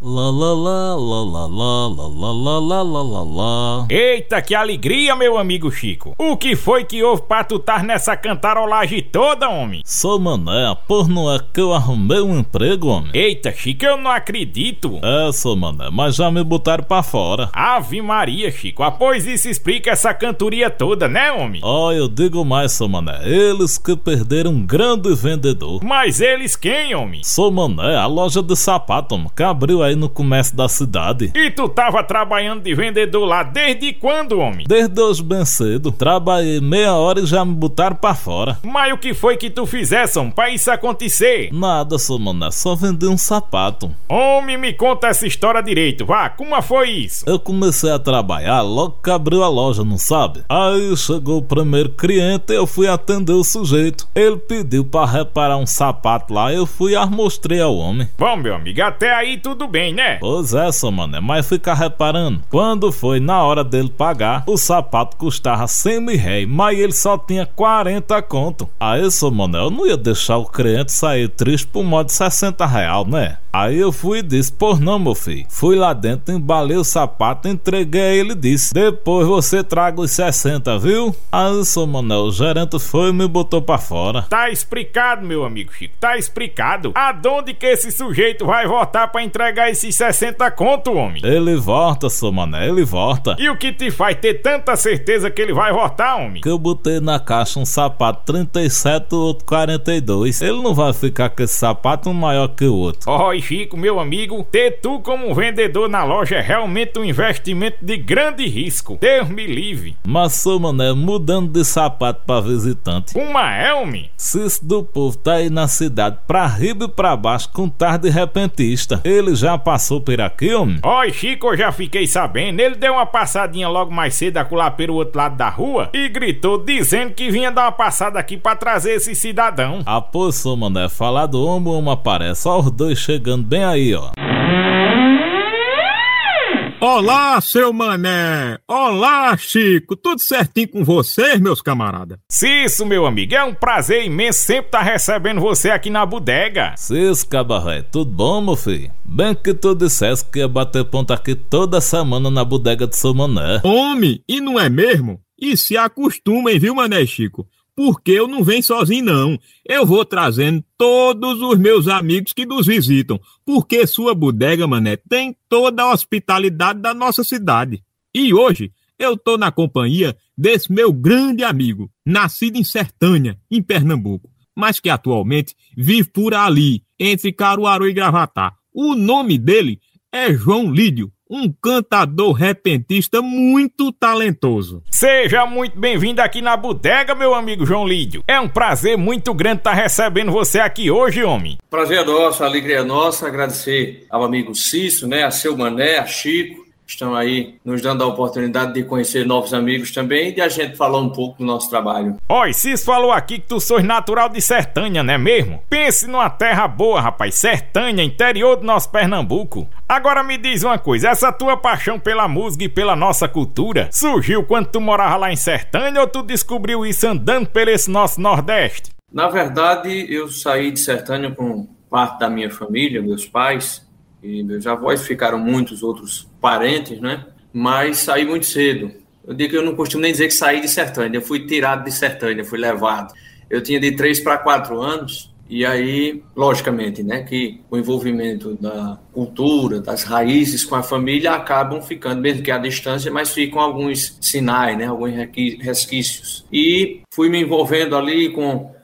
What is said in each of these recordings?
Lá, lá, lá, lá, lá, lá, lá, lá, lá, lá, lá, lá. Eita, que alegria, meu amigo Chico. O que foi que houve pra tu estar nessa cantarolagem toda, homem? Sou mané, por não é que eu arrumei um emprego, homem. Eita, Chico, eu não acredito. É, sou mané, mas já me botaram pra fora. Ave Maria, Chico. Após isso explica essa cantoria toda, né, homem? Ó, eu digo mais, sou mané, eles que perderam um grande vendedor. Mas eles quem, homem? Sou mané, a loja de sapato, homem, que abriu aí no comércio da cidade. E tu tava trabalhando de vendedor lá desde quando, homem? Desde hoje bem cedo. Trabalhei meia hora e já me botaram pra fora. Mas o que foi que tu fizesse, homem, pra isso acontecer? Nada, sou mané, só vendi um sapato. Homem, me conta essa história direito, vá, como foi isso? Eu comecei a trabalhar logo que abriu a loja, não sabe? Aí chegou o primeiro cliente e eu fui atender o sujeito. Ele pediu pra reparar um sapato lá, eu fui e mostrei ao homem. Bom, meu amigo, até aí tudo bem, né? Pois é, só mané, mas fica reparando. Quando foi na hora dele pagar, o sapato custava 100 mil réis, mas ele só tinha 40 conto. Aí, só mané, eu não ia deixar o cliente sair triste por modo de 60 real, né? Aí eu fui e disse, por não, meu filho. Fui lá dentro, embalei o sapato, entreguei a ele e disse, depois você traga os 60, viu? Aí, só mané, o gerente foi e me botou pra fora. Tá explicado, meu amigo Chico, tá explicado. Aonde que esse sujeito vai voltar pra entregar esses 60 conto, homem? Ele volta, sou mané, ele volta. E o que te faz ter tanta certeza que ele vai voltar, homem? Que eu botei na caixa um sapato 37, o outro 42. Ele não vai ficar com esse sapato um maior que o outro. Chico, meu amigo, ter tu como vendedor na loja é realmente um investimento de grande risco. Deus me livre. Mas, sou mané, mudando de sapato pra visitante. Uma? Se isso do povo tá aí na cidade pra riba e pra baixo com tarde repentista. Ele já passou por aqui, homem? Ó, e Chico, eu já fiquei sabendo. Ele deu uma passadinha logo mais cedo acolá pelo outro lado da rua e gritou dizendo que vinha dar uma passada aqui pra trazer esse cidadão. Ah, pô, sou mané, falar do homem, homem aparece. Ó, os dois chegando bem aí, ó. Olá, seu mané! Olá, Chico! Tudo certinho com vocês, meus camaradas? Isso, meu amigo, é um prazer imenso sempre estar recebendo você aqui na bodega. Cis Cabarré, tudo bom, meu filho? Bem que tu dissesse que ia bater ponto aqui toda semana na bodega do seu mané. Homem, e não é mesmo? E se acostumem, viu, mané Chico? Porque eu não venho sozinho, não. Eu vou trazendo todos os meus amigos que nos visitam. Porque sua bodega, mané, tem toda a hospitalidade da nossa cidade. E hoje eu tô na companhia desse meu grande amigo, nascido em Sertânia, em Pernambuco, mas que atualmente vive por ali, entre Caruaru e Gravatá. O nome dele é João Lídio, um cantador repentista muito talentoso. Seja muito bem-vindo aqui na bodega, meu amigo João Lídio. É um prazer muito grande estar recebendo você aqui hoje, homem. Prazer é nosso, alegria é nossa, agradecer ao amigo Cício, né, a seu Mané, a Chico, estão aí nos dando a oportunidade de conhecer novos amigos também e de a gente falar um pouco do nosso trabalho. Oi, Cis falou aqui que tu sois natural de Sertânia, não é mesmo? Pense numa terra boa, rapaz. Sertânia, interior do nosso Pernambuco. Agora me diz uma coisa, essa tua paixão pela música e pela nossa cultura surgiu quando tu morava lá em Sertânia ou tu descobriu isso andando pelo esse nosso Nordeste? Na verdade, eu saí de Sertânia com parte da minha família, meus pais, e meus avós ficaram muitos outros parentes, né? Mas saí muito cedo. Eu digo que eu não costumo nem dizer que saí de Sertânia, eu fui tirado de Sertânia, fui levado. Eu tinha de 3 para 4 anos, e aí, logicamente, né, que o envolvimento da cultura, das raízes com a família acabam ficando, mesmo que à distância, mas ficam alguns sinais, né, alguns resquícios. E fui me envolvendo ali com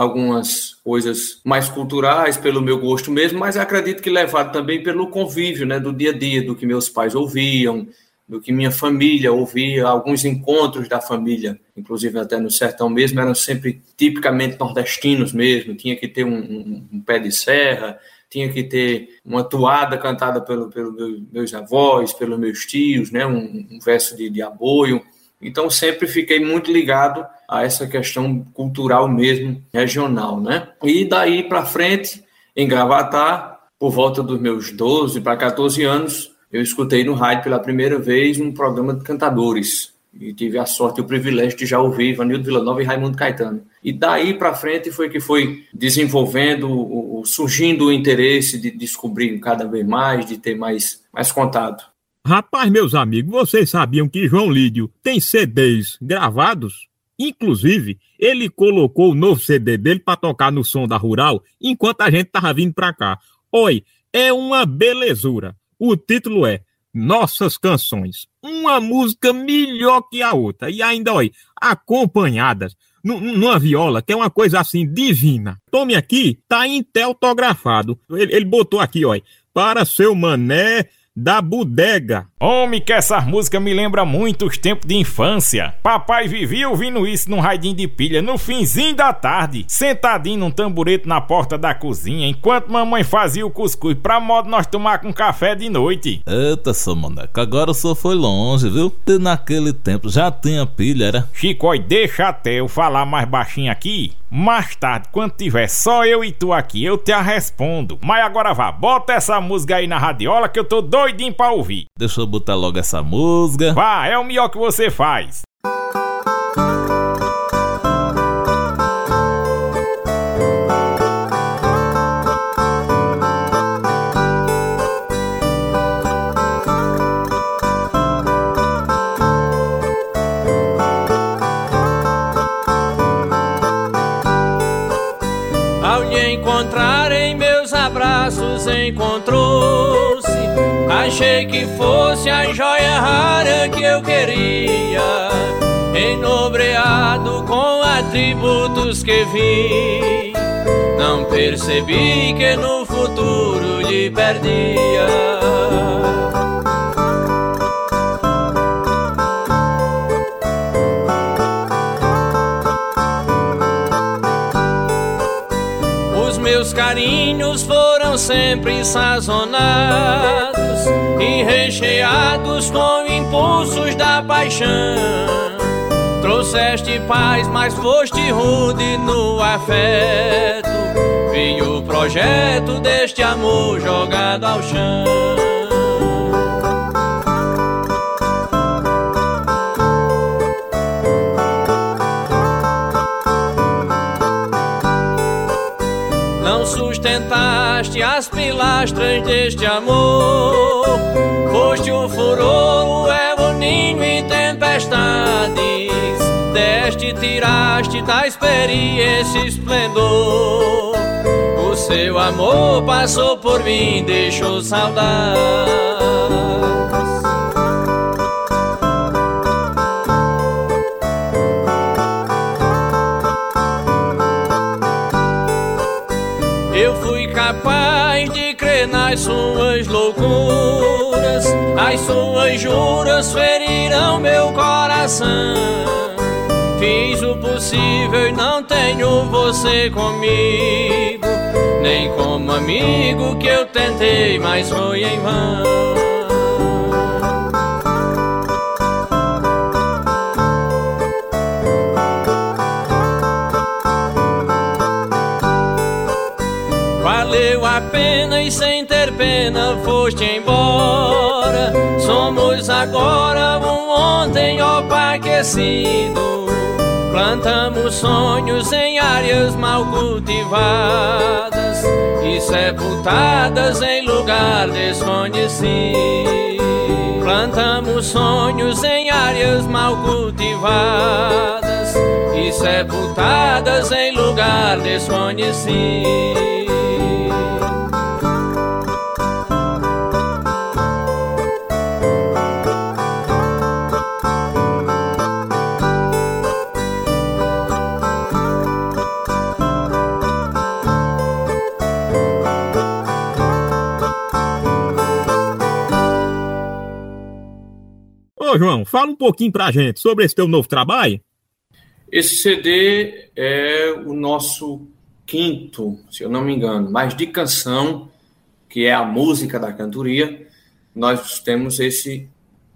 algumas coisas mais culturais pelo meu gosto mesmo, mas acredito que levado também pelo convívio, né, do dia a dia, do que meus pais ouviam, do que minha família ouvia, alguns encontros da família, inclusive até no sertão mesmo, eram sempre tipicamente nordestinos mesmo, tinha que ter um, um, um pé de serra, tinha que ter uma toada cantada pelos pelo meu, meus avós, pelos meus tios, né, um, um verso de, de aboio, então sempre fiquei muito ligado a essa questão cultural mesmo, regional, né? E daí para frente, em Gravatar, por volta dos meus 12 para 14 anos, eu escutei no rádio pela primeira vez um programa de cantadores. e tive a sorte e o privilégio de já ouvir Vanildo Villanova e Raimundo Caetano. E daí para frente foi que foi desenvolvendo, surgindo o interesse de descobrir cada vez mais, de ter mais, mais contato. Rapaz, meus amigos, vocês sabiam que João Lídio tem CDs gravados? Inclusive, ele colocou o novo CD dele para tocar no som da Rural enquanto a gente tava vindo para cá. Oi, é uma belezura. O título é Nossas Canções. Uma música melhor que a outra. E ainda, olha, acompanhadas numa viola, que é uma coisa assim divina. Tome aqui, tá inteutografado. Ele, ele botou aqui, olha, para seu mané da bodega. Homem, que essa música me lembra muito os tempos de infância. Papai vivia ouvindo isso num raidinho de pilha no finzinho da tarde, sentadinho num tamborete na porta da cozinha, enquanto mamãe fazia o cuscuz pra modo nós tomar com café de noite. Eita, seu moleque, agora o senhor foi longe, viu? E naquele tempo já tinha pilha, era? Chico, deixa até eu falar mais baixinho aqui. Mais tarde, quando tiver só eu e tu aqui, eu te a respondo. Mas agora vá, bota essa música aí na radiola que eu tô doidinho pra ouvir. Deixa eu botar logo essa música. Vá, é o melhor que você faz. Achei que fosse a joia rara que eu queria, enobreado com atributos que vi. Não percebi que no futuro lhe perdia. meus carinhos foram sempre sazonados e recheados com impulsos da paixão. Trouxeste paz, mas foste rude no afeto. Vi o projeto deste amor jogado ao chão. Sustentaste as pilastras deste amor. Foste o furor, o ninho em tempestades. Deste, tiraste da experiência esplendor. O seu amor passou por mim, deixou saudade. Nas suas loucuras, as suas juras feriram meu coração. Fiz o possível e não tenho você comigo, nem como amigo que eu tentei, mas foi em vão. Pena foste embora. Somos agora um ontem opaquecido. Plantamos sonhos em áreas mal cultivadas e sepultadas em lugar desconhecido. Plantamos sonhos em áreas mal cultivadas e sepultadas em lugar desconhecido. Ô, João, fala um pouquinho pra gente sobre esse teu novo trabalho. Esse CD é o nosso quinto, se eu não me engano, mais de canção, que é a música da cantoria. Nós temos esse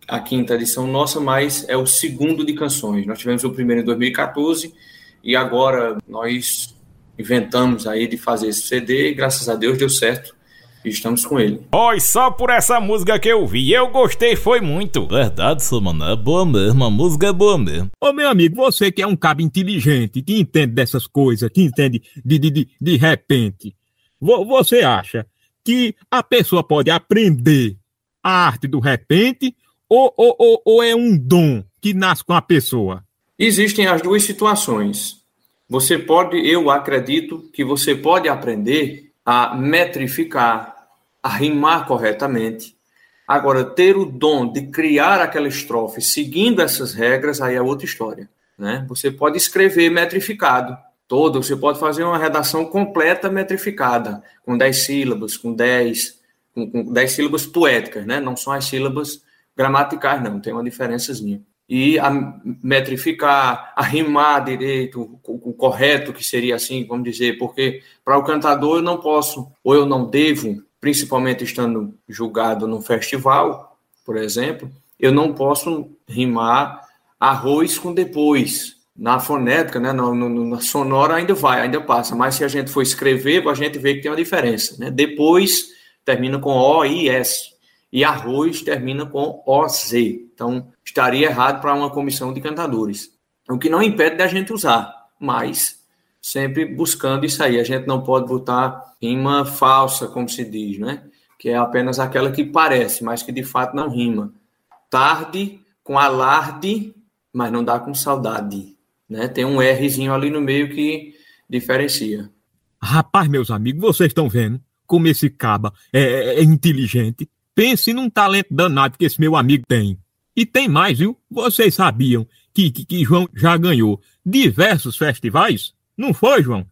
a quinta edição nossa, mas é o segundo de canções. Nós tivemos o primeiro em 2014 e agora nós inventamos aí de fazer esse CD e graças a Deus deu certo. Estamos com ele. Oi, só por essa música que eu vi, eu gostei, foi muito. Verdade, seu mano, é boa mesmo, a música é boa mesmo. Ô meu amigo, você que é um cabo inteligente, que entende dessas coisas, que entende de, de, de, de repente, você acha que a pessoa pode aprender a arte do repente ou, ou, ou, ou é um dom que nasce com a pessoa? Existem as duas situações. Você pode, eu acredito que você pode aprender a metrificar, a rimar corretamente. Agora, ter o dom de criar aquela estrofe seguindo essas regras, aí é outra história. Né? Você pode escrever metrificado todo, você pode fazer uma redação completa metrificada, com 10 sílabas, com 10, com, com 10 sílabas poéticas, né? não são as sílabas gramaticais, não, tem uma diferençazinha e a metrificar, a rimar direito, o, correto que seria assim, vamos dizer, porque para o cantador eu não posso, ou eu não devo, principalmente estando julgado num festival, por exemplo, eu não posso rimar arroz com depois. Na fonética, né, na, na sonora ainda vai, ainda passa, mas se a gente for escrever, a gente vê que tem uma diferença. Né? Depois termina com O e S e arroz termina com OZ. Então, estaria errado para uma comissão de cantadores. O que não impede da gente usar, mas sempre buscando isso aí. A gente não pode botar rima falsa, como se diz, né? Que é apenas aquela que parece, mas que de fato não rima. Tarde com alarde, mas não dá com saudade. Né? Tem um Rzinho ali no meio que diferencia. Rapaz, meus amigos, vocês estão vendo como esse caba é, é, é inteligente? Pense num talento danado que esse meu amigo tem. E tem mais, viu? Vocês sabiam que, que, que João já ganhou diversos festivais? Não foi, João?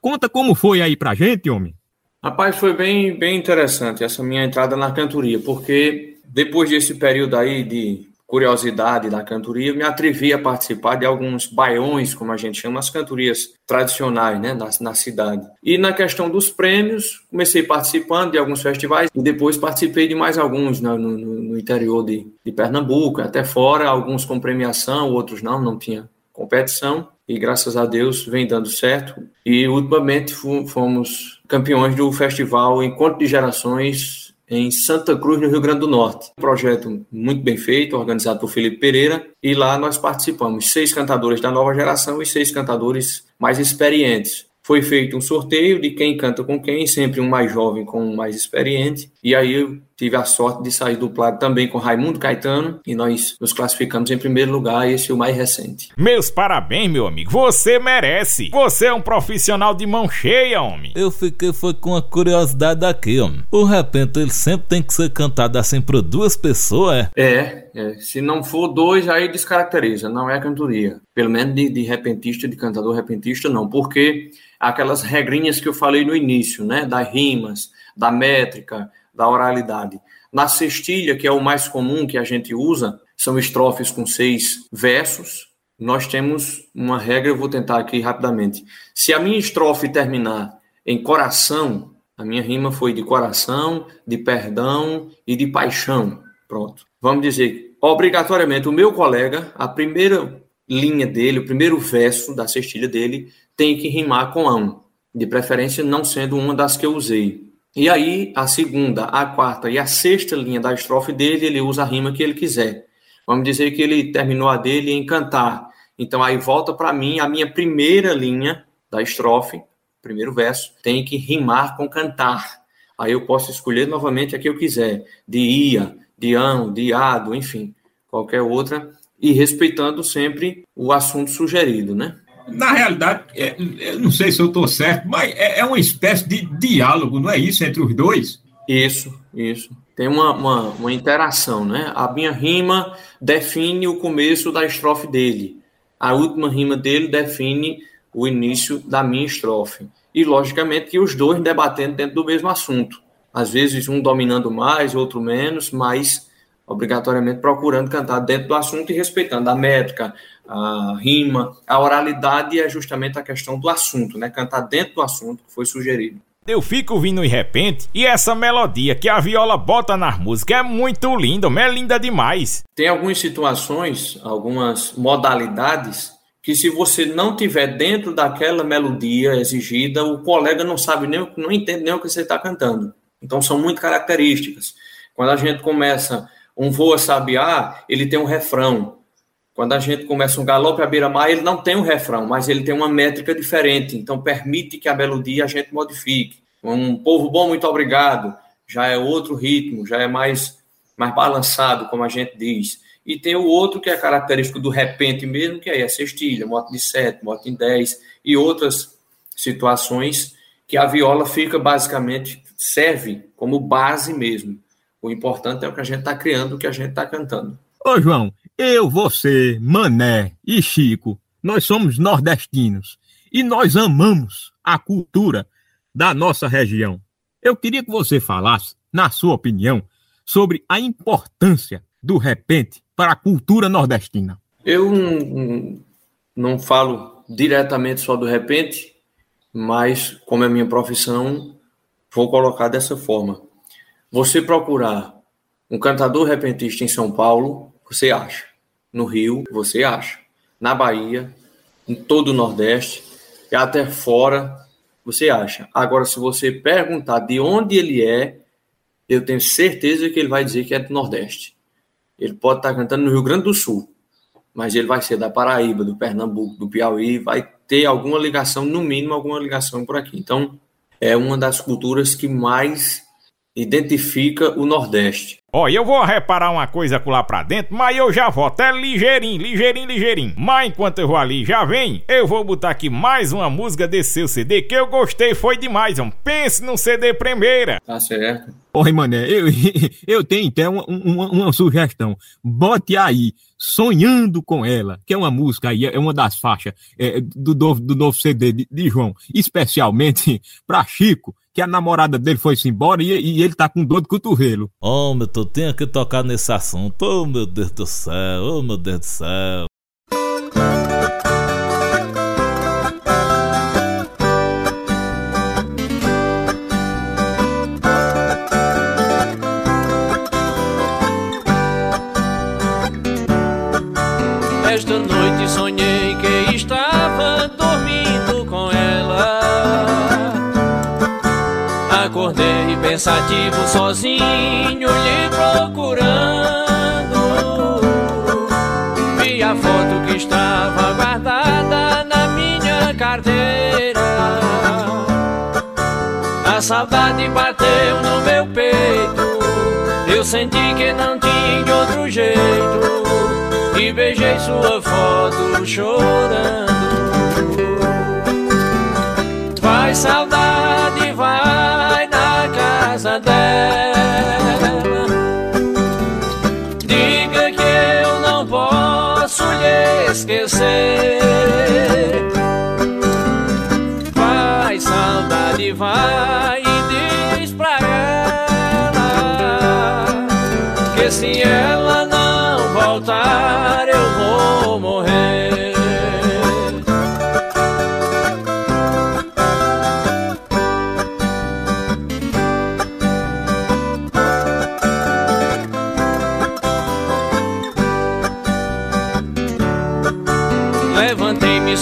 Conta como foi aí pra gente, homem. Rapaz, foi bem, bem interessante essa minha entrada na cantoria, porque depois desse período aí de curiosidade da cantoria, me atrevi a participar de alguns baiões, como a gente chama, as cantorias tradicionais né, na, na cidade. E na questão dos prêmios, comecei participando de alguns festivais e depois participei de mais alguns né, no, no, no, interior de, de Pernambuco, até fora, alguns com premiação, outros não, não tinha competição. E graças a Deus vem dando certo. E ultimamente fomos campeões do festival Encontro de Gerações em Santa Cruz, no Rio Grande do Norte. Um projeto muito bem feito, organizado por Felipe Pereira, e lá nós participamos seis cantadores da nova geração e seis cantadores mais experientes foi feito um sorteio de quem canta com quem, sempre um mais jovem com um mais experiente. E aí tive a sorte de sair duplado também com Raimundo Caetano e nós nos classificamos em primeiro lugar, esse é o mais recente. Meus parabéns, meu amigo. Você merece. Você é um profissional de mão cheia, homem. Eu fiquei foi com uma curiosidade aqui, homem. O repente ele sempre tem que ser cantado assim por duas pessoas, é? É, é. Se não for dois, aí descaracteriza, não é cantoria. Pelo menos de, de repentista, de cantador repentista, não. Porque aquelas regrinhas que eu falei no início, né? Das rimas, da métrica, da oralidade. Na cestilha, que é o mais comum que a gente usa, são estrofes com seis versos. Nós temos uma regra, eu vou tentar aqui rapidamente. Se a minha estrofe terminar em coração, a minha rima foi de coração, de perdão e de paixão. Pronto. Vamos dizer, obrigatoriamente, o meu colega, a primeira linha dele, o primeiro verso da cestilha dele, tem que rimar com ão, de preferência não sendo uma das que eu usei. E aí, a segunda, a quarta e a sexta linha da estrofe dele, ele usa a rima que ele quiser. Vamos dizer que ele terminou a dele em cantar. Então, aí volta para mim a minha primeira linha da estrofe, primeiro verso, tem que rimar com cantar. Aí eu posso escolher novamente a que eu quiser, de ia, de ão, de ado, enfim, qualquer outra, e respeitando sempre o assunto sugerido, né? Na realidade, é, eu não sei se eu estou certo, mas é, é, uma espécie de diálogo, não é isso, entre os dois? Isso, isso. Tem uma, uma, uma interação, né? A minha rima define o começo da estrofe dele. A última rima dele define o início da minha estrofe. E, logicamente, que os dois debatendo dentro do mesmo assunto. Às vezes, um dominando mais, outro menos, mas obrigatoriamente procurando cantar dentro do assunto e respeitando a métrica, a rima, a oralidade é justamente a questão do assunto, né? Cantar dentro do assunto que foi sugerido. Eu fico ouvindo em repente e essa melodia que a viola bota na música é muito linda, é linda demais. Tem algumas situações, algumas modalidades que se você não tiver dentro daquela melodia exigida, o colega não sabe nem, não entende nem o que você está cantando. Então são muito características. Quando a gente começa um voo a sabiá, ele tem um refrão. Quando a gente começa um galope à beira-mar, ele não tem um refrão, mas ele tem uma métrica diferente. Então permite que a melodia a gente modifique. Um povo bom, muito obrigado, já é outro ritmo, já é mais mais balançado, como a gente diz. E tem o outro que é característico do repente mesmo, que é a sextilha, moto de 7, moto em 10 e outras situações que a viola fica basicamente, serve como base mesmo. O importante é o que a gente está criando, o que a gente está cantando. Ô João, eu, você, Mané e Chico, nós somos nordestinos e nós amamos a cultura da nossa região. Eu queria que você falasse, na sua opinião, sobre a importância do repente para a cultura nordestina. Eu não, não falo diretamente só do repente, mas como é minha profissão, vou colocar dessa forma. Você procurar um cantador repentista em São Paulo, você acha. No Rio, você acha. Na Bahia, em todo o Nordeste e até fora, você acha. Agora, se você perguntar de onde ele é, eu tenho certeza que ele vai dizer que é do Nordeste. Ele pode estar cantando no Rio Grande do Sul, mas ele vai ser da Paraíba, do Pernambuco, do Piauí, vai ter alguma ligação, no mínimo alguma ligação por aqui. Então, é uma das culturas que mais identifica o Nordeste. Ó, oh, eu vou reparar uma coisa lá pra dentro, mas eu já volto. É ligeirinho, ligeirinho, ligeirinho. Mas enquanto eu vou ali, já vem, eu vou botar aqui mais uma música desse seu CD que eu gostei, foi demais, ó. Pense num CD primeira. Tá certo. Oi, mané, eu, eu tenho então uma, uma, uma, sugestão. Bote aí, Sonhando com Ela, que é uma música aí, é uma das faixas é, do, do, do, novo CD de, de João, especialmente para Chico, que a namorada dele foi-se embora e, e, ele tá com dor de cotovelo. Oh, meu, tu tenho que tocar nesse assunto. Oh, meu Deus do céu, oh, meu Deus do céu. Pensativo sozinho lhe procurando. Vi a foto que estava guardada na minha carteira. A saudade bateu no meu peito. Eu senti que não tinha outro jeito. E beijei sua foto chorando. Faz saudade, esquecer. Vai, saudade, vai e diz pra ela que se ela não voltar,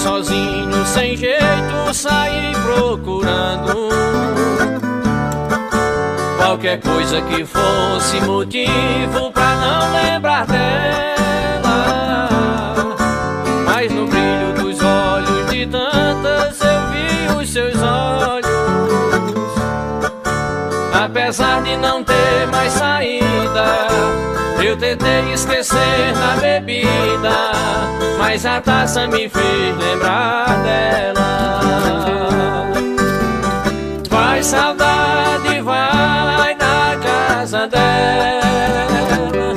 sozinho, sem jeito, saí procurando qualquer coisa que fosse motivo pra não lembrar dela. Mas no brilho dos olhos de tantas eu vi os seus olhos. Apesar de não ter mais saída, eu tentei esquecer na bebida, mas a taça me fez lembrar dela. Faz saudade, vai na casa dela.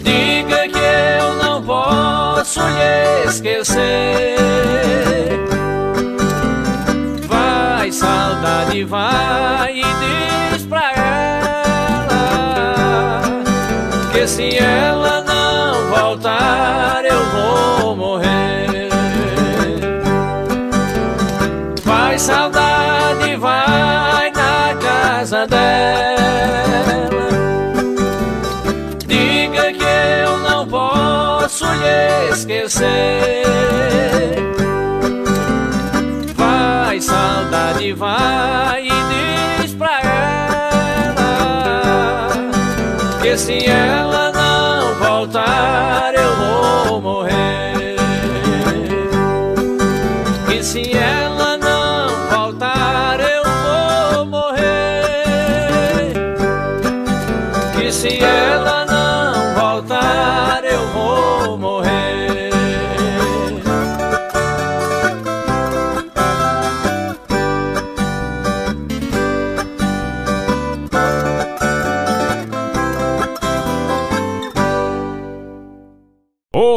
Diga que eu não posso lhe esquecer. Vai, saudade, vai esquecer. Vai, saudade, vai e diz pra ela que se ela não voltar, eu vou morrer. Que se ela não voltar, eu vou morrer. Que se ela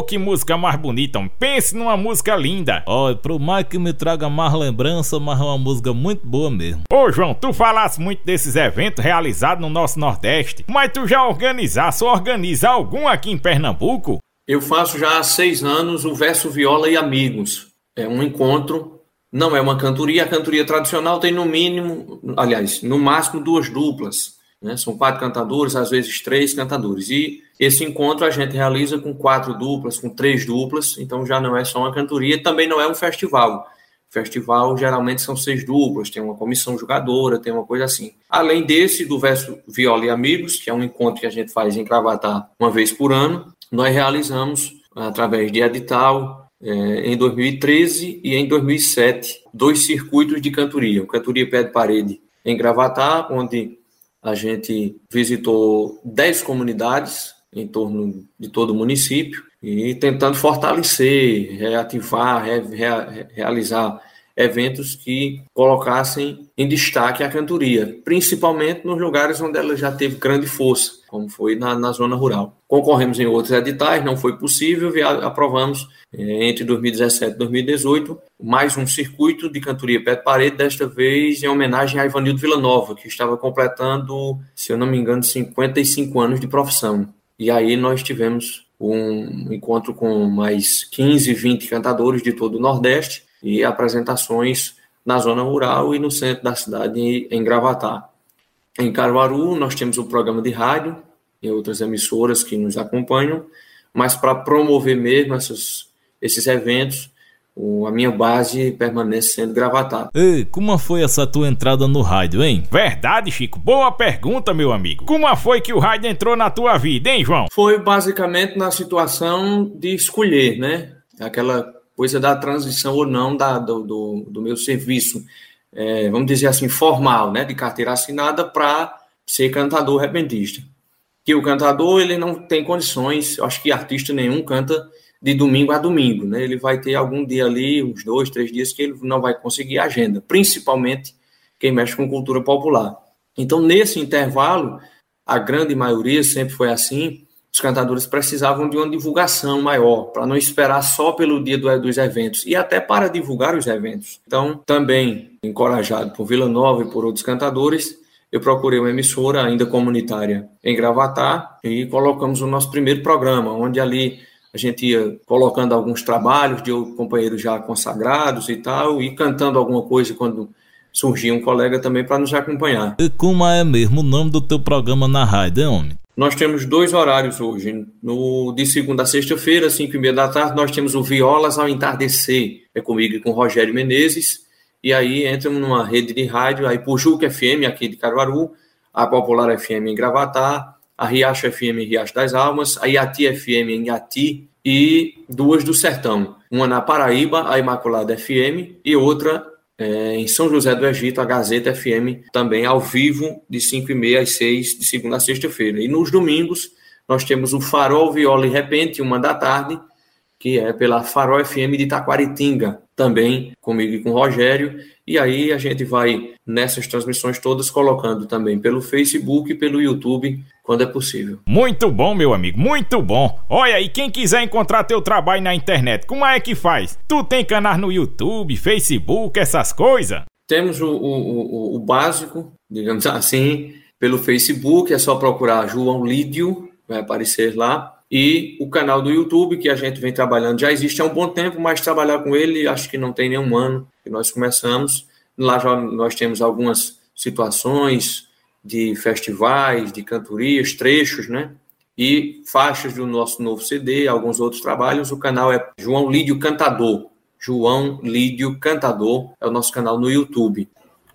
que música mais bonita! Pense numa música linda! Olha, pro mais que me traga mais lembrança, mas é uma música muito boa mesmo. Ô, João, tu falasse muito desses eventos realizados no nosso Nordeste, mas tu já organizasse ou organiza algum aqui em Pernambuco? Eu faço já há seis anos o Verso Viola e Amigos. É um encontro, não é uma cantoria. A cantoria tradicional tem no mínimo, aliás, no máximo duas duplas. Né? São quatro cantadores, às vezes três cantadores. E esse encontro a gente realiza com quatro duplas, com três duplas, então já não é só uma cantoria, também não é um festival. Festival geralmente são seis duplas, tem uma comissão jogadora, tem uma coisa assim. Além desse, do verso Viola e Amigos, que é um encontro que a gente faz em Gravatar uma vez por ano, nós realizamos através de edital é, em 2013 e em 2007 dois circuitos de cantoria, o Cantoria Pé de Parede em Gravatar, onde a gente visitou dez comunidades em torno de todo o município e tentando fortalecer, reativar, re, re, realizar eventos que colocassem em destaque a cantoria, principalmente nos lugares onde ela já teve grande força, como foi na, na zona rural. Concorremos em outros editais, não foi possível, e aprovamos entre 2017 e 2018 mais um circuito de cantoria pé de parede, desta vez em homenagem a Ivanildo Villanova, que estava completando, se eu não me engano, 55 anos de profissão. E aí nós tivemos um encontro com mais 15, 20 cantadores de todo o Nordeste e apresentações na zona rural e no centro da cidade, em Gravatar. Em Caruaru, nós temos um programa de rádio e outras emissoras que nos acompanham, mas para promover mesmo essas, esses eventos, a minha base permanece sendo gravatada. Ei, como foi essa tua entrada no rádio, hein? Verdade, Chico. Boa pergunta, meu amigo. Como foi que o rádio entrou na tua vida, hein, João? Foi basicamente na situação de escolher, né? Aquela coisa da transição ou não da, do, do, do meu serviço, é, vamos dizer assim, formal, né? De carteira assinada para ser cantador repentista. Que o cantador, ele não tem condições, acho que artista nenhum canta de domingo a domingo, né? Ele vai ter algum dia ali, uns dois, três dias que ele não vai conseguir agenda, principalmente quem mexe com cultura popular. Então, nesse intervalo, a grande maioria sempre foi assim, os cantadores precisavam de uma divulgação maior, para não esperar só pelo dia do, dos eventos, e até para divulgar os eventos. Então, também encorajado por Vila Nova e por outros cantadores, eu procurei uma emissora ainda comunitária em Gravatar e colocamos o nosso primeiro programa, onde ali a gente ia colocando alguns trabalhos de companheiros já consagrados e tal, e cantando alguma coisa quando surgia um colega também para nos acompanhar. E como é mesmo o nome do teu programa na rádio, homem? Nós temos dois horários hoje. No, de segunda a sexta-feira, às cinco e meia da tarde, nós temos o Violas ao Entardecer. É comigo e com o Rogério Menezes. E aí entramos numa rede de rádio, aí Pujuca FM, aqui de Caruaru, a Popular FM em Gravatar, a Riacho FM em Riacho das Almas, a Iati FM em Iati e duas do Sertão. Uma na Paraíba, a Imaculada FM, e outra é, em São José do Egito, a Gazeta FM, também ao vivo, de 5 e meia às 6, de segunda a sexta-feira. E nos domingos, nós temos o Farol Viola e Repente, uma da tarde, que é pela Farol FM de Taquaritinga, também comigo e com o Rogério. E aí a gente vai nessas transmissões todas colocando também pelo Facebook e pelo YouTube quando é possível. Muito bom, meu amigo, muito bom. Olha, e quem quiser encontrar teu trabalho na internet, como é que faz? Tu tem canal no YouTube, Facebook, essas coisas? Temos o, o, o, o básico, digamos assim, pelo Facebook, é só procurar João Lídio, vai aparecer lá. E o canal do YouTube, que a gente vem trabalhando, já existe há um bom tempo, mas trabalhar com ele, acho que não tem nenhum ano que nós começamos. Lá já nós temos algumas situações de festivais, de cantorias, trechos, né? E faixas do nosso novo CD, alguns outros trabalhos. O canal é João Lídio Cantador. João Lídio Cantador é o nosso canal no YouTube.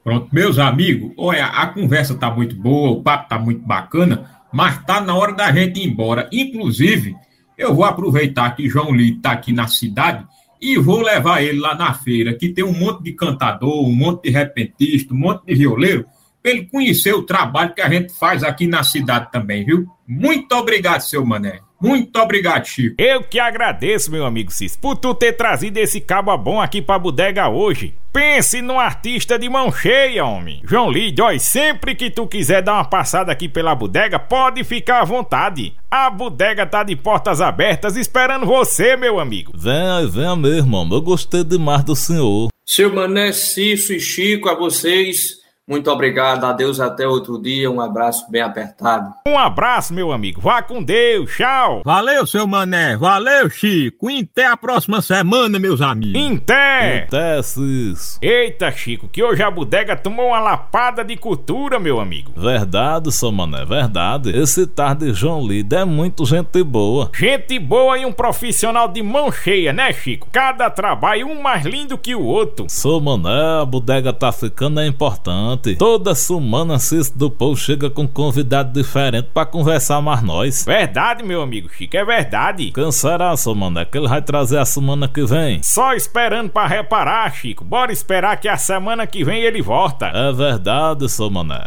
Pronto, meus amigos, olha, a conversa tá muito boa, o papo tá muito bacana, mas tá na hora da gente ir embora. Inclusive, eu vou aproveitar que João Lídio tá aqui na cidade e vou levar ele lá na feira, que tem um monte de cantador, um monte de repentista, um monte de violeiro, para ele conhecer o trabalho que a gente faz aqui na cidade também, viu? Muito obrigado, seu Mané. Muito obrigado, Chico. Eu que agradeço, meu amigo Cis, por tu ter trazido esse cabo bom aqui pra bodega hoje. Pense num artista de mão cheia, homem. João Lide, ó, sempre que tu quiser dar uma passada aqui pela bodega, pode ficar à vontade. A bodega tá de portas abertas esperando você, meu amigo. Venha, venha mesmo, homem. Eu gostei demais do senhor. Seu Mané Cício e Chico, a vocês muito obrigado, adeus até outro dia, um abraço bem apertado. Um abraço, meu amigo, vá com Deus, tchau. Valeu, seu mané, valeu, Chico, até a próxima semana, meus amigos. Até! Eita, Chico, que hoje a bodega tomou uma lapada de cultura, meu amigo. Verdade, seu mané, verdade. Esse tarde João Lida é muito gente boa. Gente boa e um profissional de mão cheia, né, Chico? Cada trabalho um mais lindo que o outro. Seu mané, a bodega tá ficando é importante. Toda semana Cício do Povo chega com um convidado diferente para conversar mais nós. Verdade, meu amigo Chico, é verdade. Será, seu mané, que ele vai trazer a semana que vem? Só esperando para reparar, Chico. Bora esperar que a semana que vem ele volta. É verdade, seu mané.